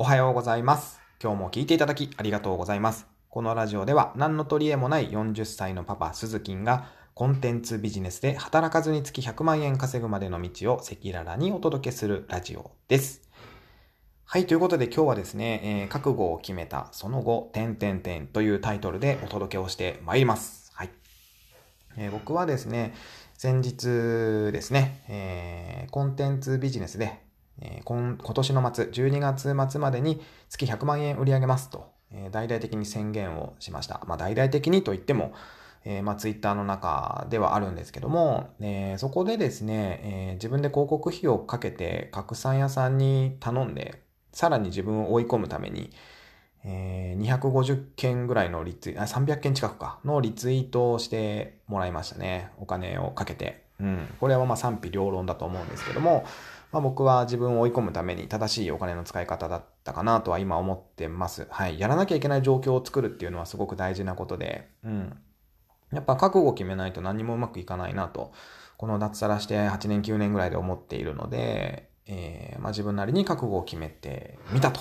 おはようございます。今日も聞いていただきありがとうございます。このラジオでは何の取り柄もない40歳のパパ、鈴木がコンテンツビジネスで働かずに月100万円稼ぐまでの道を赤裸々にお届けするラジオです。はい、ということで今日はですね、えー覚悟を決めたその後、点々点というタイトルでお届けをしてまいります。はい。えー僕はですね、先日ですね、えーコンテンツビジネスで、えー今年の末、12月末までに月100万円売り上げますと、えー大々的に宣言をしました。まあ大々的にと言っても、えーまあツイッターの中ではあるんですけども、えーそこでですね、えー自分で広告費をかけて拡散屋さんに頼んで、さらに自分を追い込むために、えー250件ぐらいのリツイあ、300件近くか、のリツイートをしてもらいましたね。お金をかけて。うん。これはまあ賛否両論だと思うんですけども、まあ僕は自分を追い込むために正しいお金の使い方だったかなとは今思ってます。はい。やらなきゃいけない状況を作るっていうのはすごく大事なことで、うん。やっぱ覚悟を決めないと何もうまくいかないなと、この脱サラして8年9年ぐらいで思っているので、えーまあ自分なりに覚悟を決めてみたと。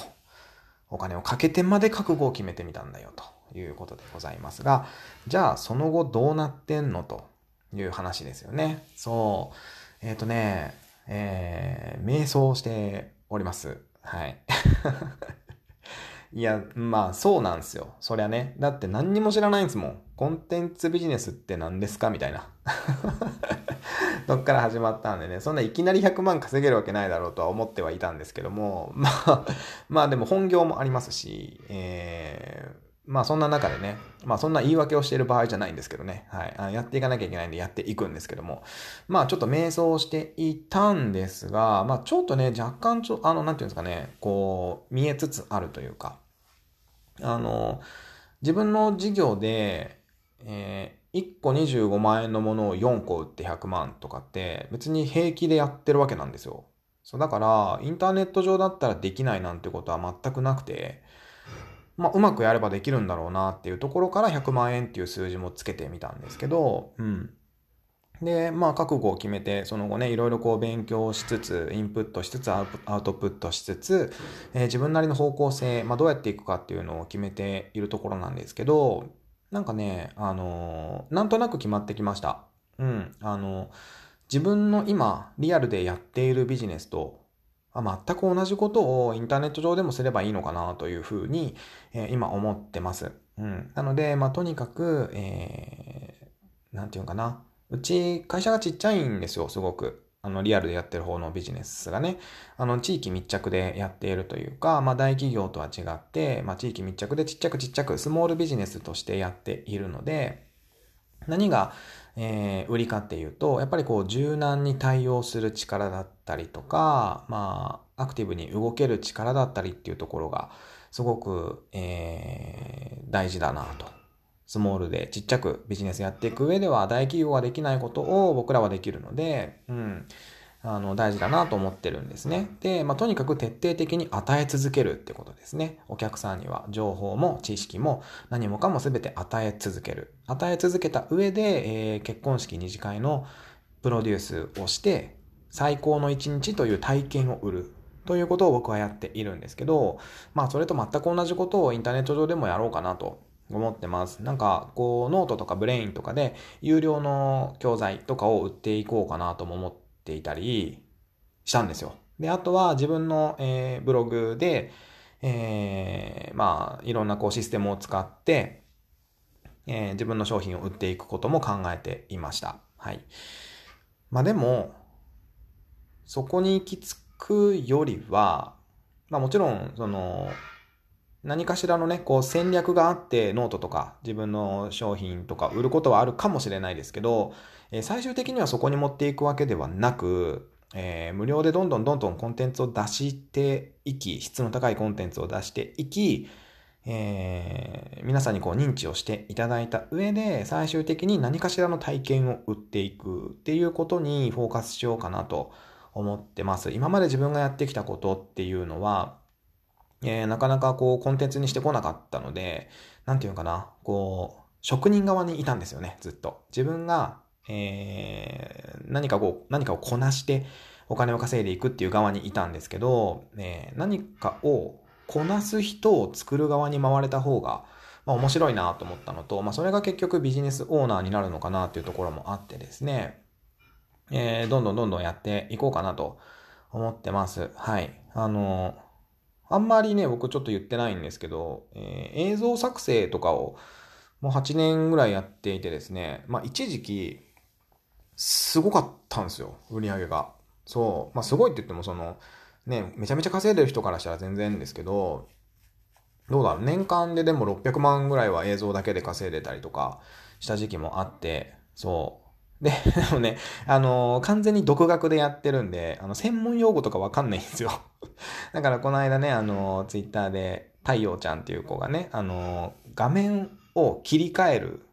お金をかけてまで覚悟を決めてみたんだよということでございますが、じゃあその後どうなってんのという話ですよね。そう。えっ、とね、えー、瞑想しております。はい。いや、まあそうなんですよ。そりゃね。だって何にも知らないんですもん。コンテンツビジネスって何ですかみたいな。どっから始まったんでね、そんないきなり100万稼げるわけないだろうとは思ってはいたんですけども、まあ、まあでも本業もありますし、えーまあそんな中でね、まあそんな言い訳をしている場合じゃないんですけどね、はい。やっていかなきゃいけないんでやっていくんですけども、まあちょっと瞑想していたんですが、まあちょっとね、若干ちょ、あの、なんていうんですかね、こう、見えつつあるというか、あの、自分の事業で、えー1個25万円のものを4個売って100万とかって別に平気でやってるわけなんですよ。そうだから、インターネット上だったらできないなんてことは全くなくて、まあ、うまくやればできるんだろうなっていうところから100万円っていう数字もつけてみたんですけど、うん。で、まあ、覚悟を決めて、その後ね、いろいろこう勉強しつつ、インプットしつつ、アウトプットしつつ、えー自分なりの方向性、まあ、どうやっていくかっていうのを決めているところなんですけど、なんかね、あのーなんとなく決まってきました。うん。あの自分の今、リアルでやっているビジネスと、あ全く同じことをインターネット上でもすればいいのかなというふうに、えー今思ってます。うん。なので、まあ、とにかく、えー、ていうのかな。うち、会社がちっちゃいんですよ、すごく。あの、リアルでやってる方のビジネスがね。あの、地域密着でやっているというか、まあ、大企業とは違って、まあ、地域密着でちっちゃくちっちゃく、スモールビジネスとしてやっているので、何が、えー売りかっていうと、やっぱりこう柔軟に対応する力だったりとか、まあ、アクティブに動ける力だったりっていうところが、すごく、えー大事だなと。スモールでちっちゃくビジネスやっていく上では、大企業ができないことを僕らはできるので、うん。あの、大事だなと思ってるんですね。で、まあ、とにかく徹底的に与え続けるってことですね。お客さんには情報も知識も何もかも全て与え続ける。与え続けた上で、えー結婚式二次会のプロデュースをして、最高の一日という体験を売る。ということを僕はやっているんですけど、まあそれと全く同じことをインターネット上でもやろうかなと思ってます。なんか、こう、ノートとか Brain とかで、有料の教材とかを売っていこうかなとも思ってていたりしたんですよ。で、あとは自分の、えーブログで、えーまあ、いろんなこうシステムを使って、えー自分の商品を売っていくことも考えていました。はい。まあでも、そこに行き着くよりは、まあもちろん、その、何かしらのね、こう戦略があってノートとか自分の商品とか売ることはあるかもしれないですけど、え最終的にはそこに持っていくわけではなく、えー無料でどんどんどんどんコンテンツを出していき、質の高いコンテンツを出していき、えー皆さんにこう認知をしていただいた上で、最終的に何かしらの体験を売っていくっていうことにフォーカスしようかなと思ってます。今まで自分がやってきたことっていうのは、えーなかなかこうコンテンツにしてこなかったので、なんていうのかな、こう、職人側にいたんですよね、ずっと。自分が、えー何かこう、何かをこなしてお金を稼いでいくっていう側にいたんですけど、えー何かをこなす人を作る側に回れた方が、まあ、面白いなと思ったのと、まあ、それが結局ビジネスオーナーになるのかなっていうところもあってですね、えー、どんどんどんどんやっていこうかなと思ってます。はい。あの、あんまりね、僕ちょっと言ってないんですけど、えー、映像作成とかをもう8年ぐらいやっていてですね、まあ一時期、すごかったんですよ、売り上げが。そう。まあすごいって言ってもその、ね、めちゃめちゃ稼いでる人からしたら全然ですけど、どうだろう、年間ででも600万ぐらいは映像だけで稼いでたりとかした時期もあって、そう。で、でもね、あのー、完全に独学でやってるんで、あの、専門用語とかわかんないんですよ。だからこの間ね、あのー、ツイッターで、太陽ちゃんっていう子がね、あのー、画面を切り替える、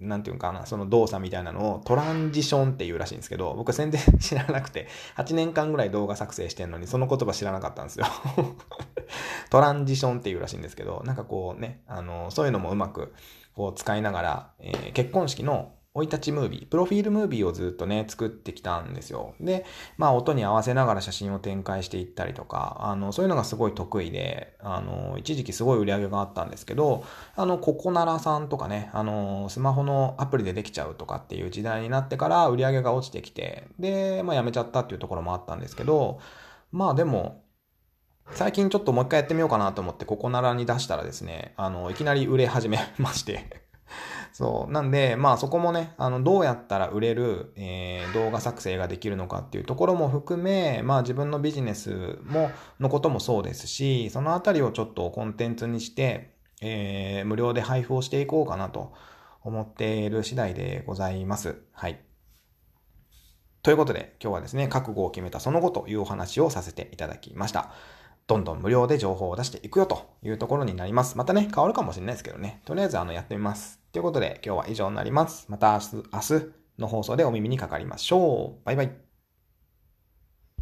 なんていうかな、その動作みたいなのをトランジションっていうらしいんですけど、僕全然知らなくて、8年間ぐらい動画作成してんのに、その言葉知らなかったんですよ。トランジションっていうらしいんですけど、なんかこうね、あの、そういうのもうまく、こう使いながら、えー、結婚式の生い立ちムービー、プロフィールムービーをずっとね、作ってきたんですよ。で、まあ音に合わせながら写真を展開していったりとか、あの、そういうのがすごい得意で、あの、一時期すごい売り上げがあったんですけど、あの、ココナラさんとかね、あの、スマホのアプリでできちゃうとかっていう時代になってから売り上げが落ちてきて、で、まあやめちゃったっていうところもあったんですけど、まあでも、最近ちょっともう一回やってみようかなと思って、ココナラに出したらですね、あの、いきなり売れ始めましてそう。なんで、まあそこもね、あの、どうやったら売れる、えー、動画作成ができるのかっていうところも含め、まあ自分のビジネスも、のこともそうですし、そのあたりをちょっとコンテンツにして、えー、無料で配布をしていこうかなと思っている次第でございます。はい。ということで、今日はですね、覚悟を決めたその後というお話をさせていただきました。どんどん無料で情報を出していくよというところになります。またね、変わるかもしれないですけどね。とりあえずあのやってみます。ということで今日は以上になります。また明日、明日の放送でお耳にかかりましょう。バイバイ。